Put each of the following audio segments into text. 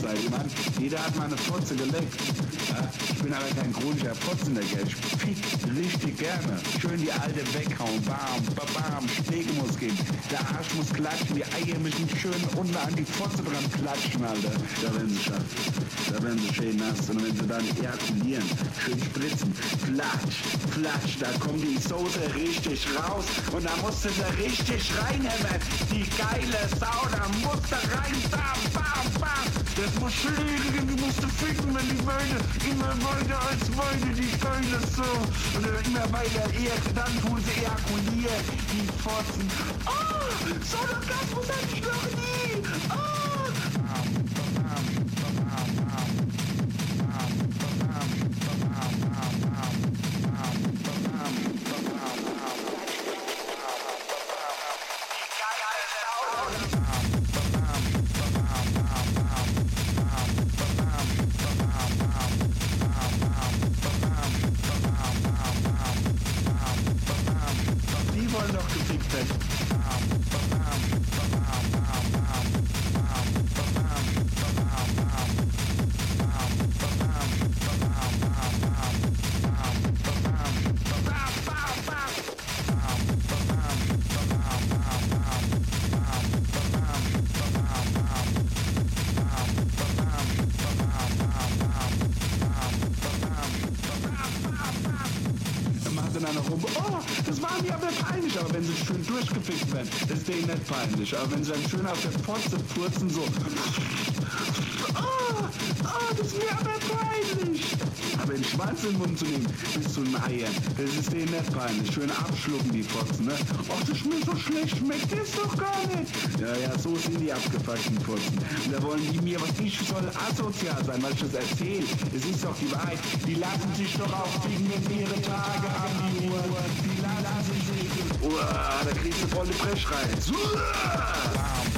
Seid. Ich meine, jeder hat mal eine Fotze geleckt. Ja, ich bin aber kein chronischer Fotzenlecker. Ich fick richtig gerne. Schön die alte weghauen. Bam, bam, bam. Schläge muss gehen. Der Arsch muss klatschen. Die Eier müssen schön unten an die Fotze dran klatschen, Alter. Da werden sie scharf. Da werden sie schön nass. Und wenn sie dann ejakulieren, schön spritzen. Flatsch, flatsch. Da kommt die Soße richtig raus. Und da musst du sie richtig reinhämmern. Die geile Sau, da musst du rein. Bam. Das muss schlägen, die musst du ficken, wenn die Beine immer weiter als Beine, die geile Sau. Und immer weiter, eher, dann tun sie ejakulieren, die Fotzen. Oh, so eine Orgasmus hatte ich noch peinlich. Aber wenn sie dann schön auf der Pfotze furzen, so, oh, oh, das ist mir aber peinlich. Aber den Schwanz in den Mund zu nehmen, bis zu den Eiern, das ist denen nicht peinlich. Schön abschlucken, die Fotzen, ne? Ach, das schmeckt so schlecht, schmeckt das doch gar nicht. Ja, ja, so sind die abgefuckten Fotzen. Und da wollen die mir, was ich soll asozial sein, weil ich das erzähle. Es ist doch die Wahrheit. Die lassen sich doch auch wenn ihre Tage haben die Uhr. Die lassen sich. Uah, da kriegst du volle Brechreiz. Volle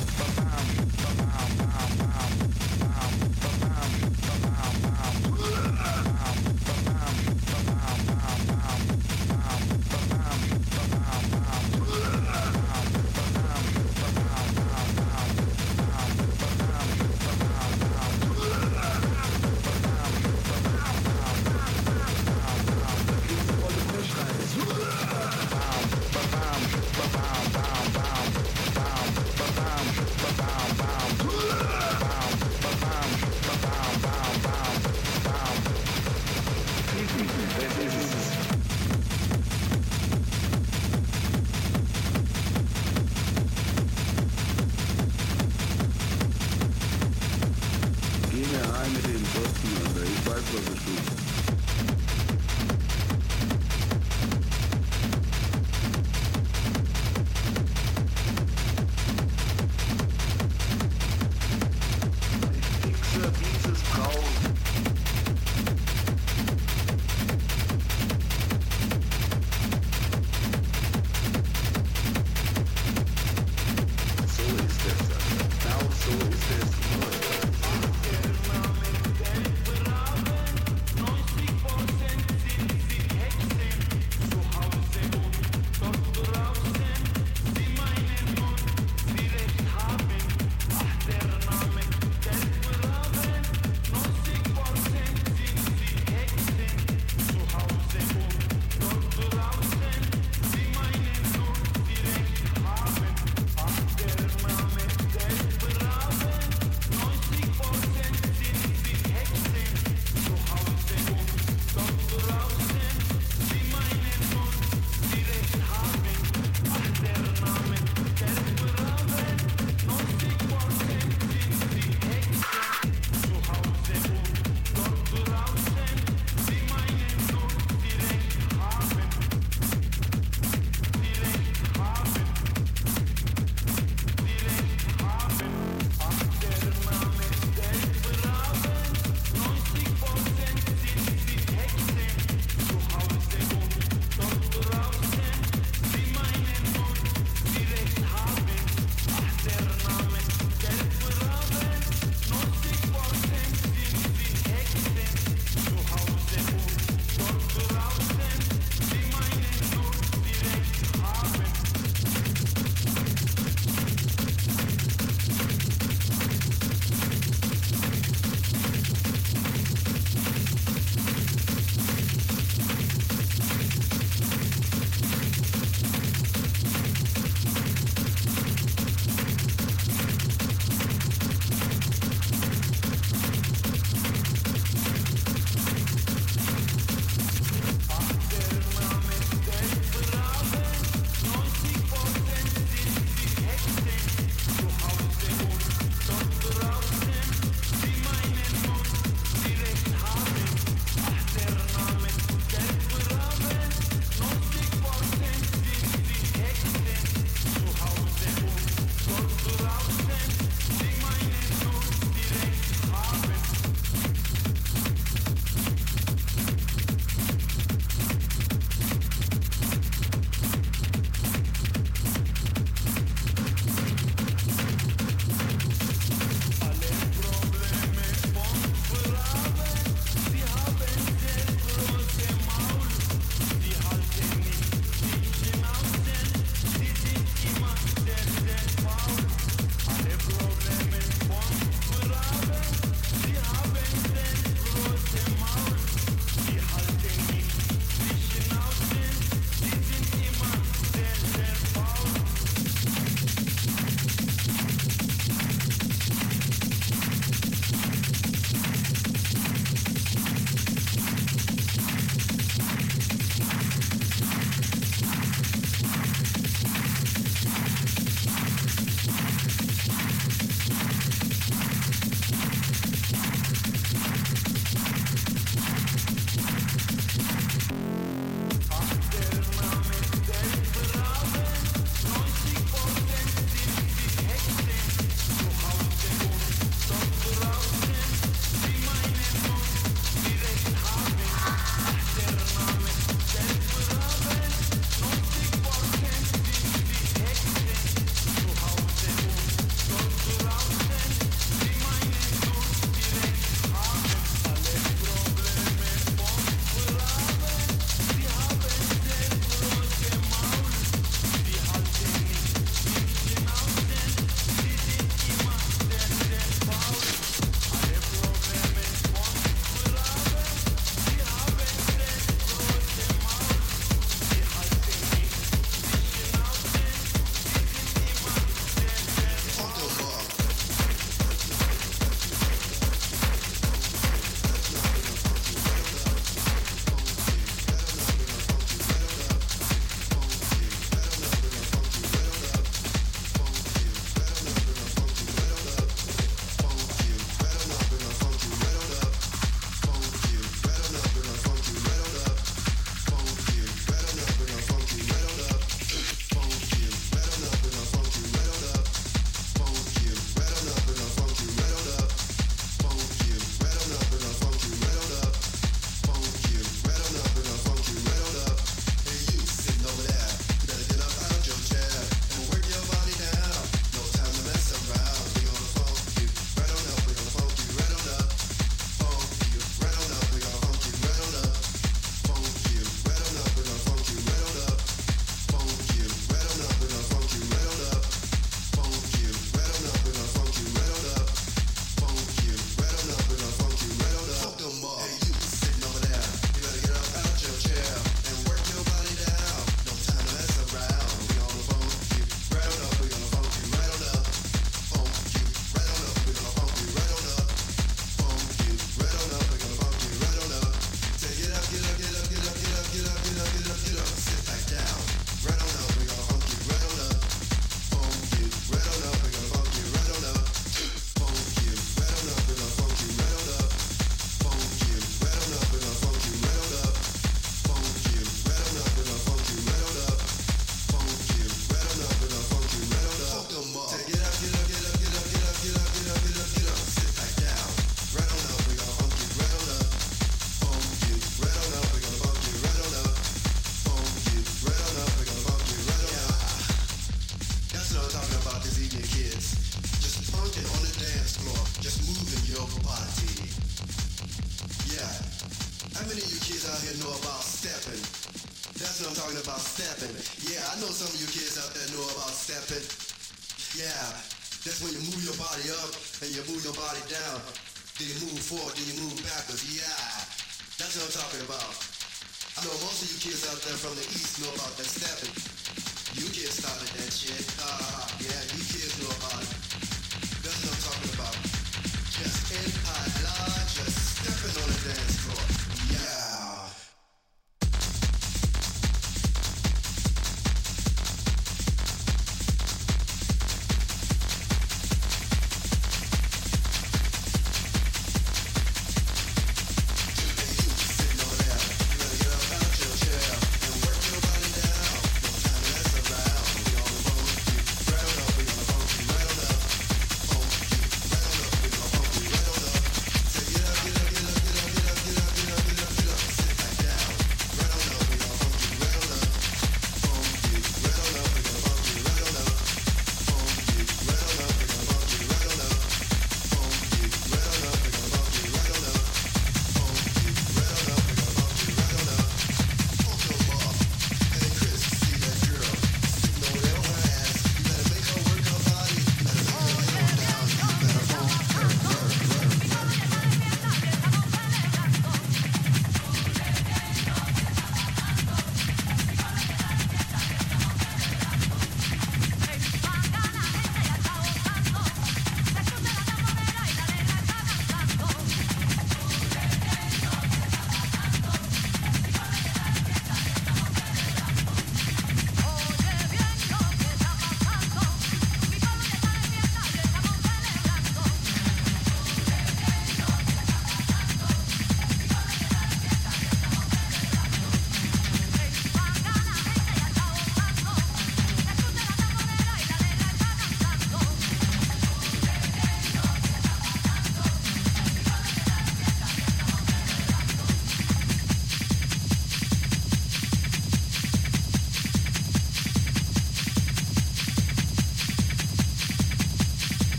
forward, then you move backwards. Yeah, that's what I'm talking about. I know most of you kids out there from the east know about that stepping. You kids started that shit. Uh, yeah, you